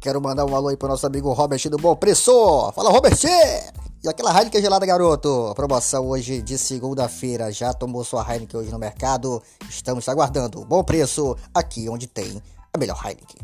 Quero mandar um alô aí pro nosso amigo Robert do Bom Preço. Fala, Robert! E aquela Heineken gelada, garoto? Promoção hoje de segunda-feira. Já tomou sua Heineken hoje no mercado? Estamos aguardando. Bom preço aqui onde tem a melhor Heineken.